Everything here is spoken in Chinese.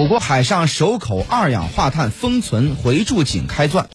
我国海上首口二氧化碳封存回注井开钻。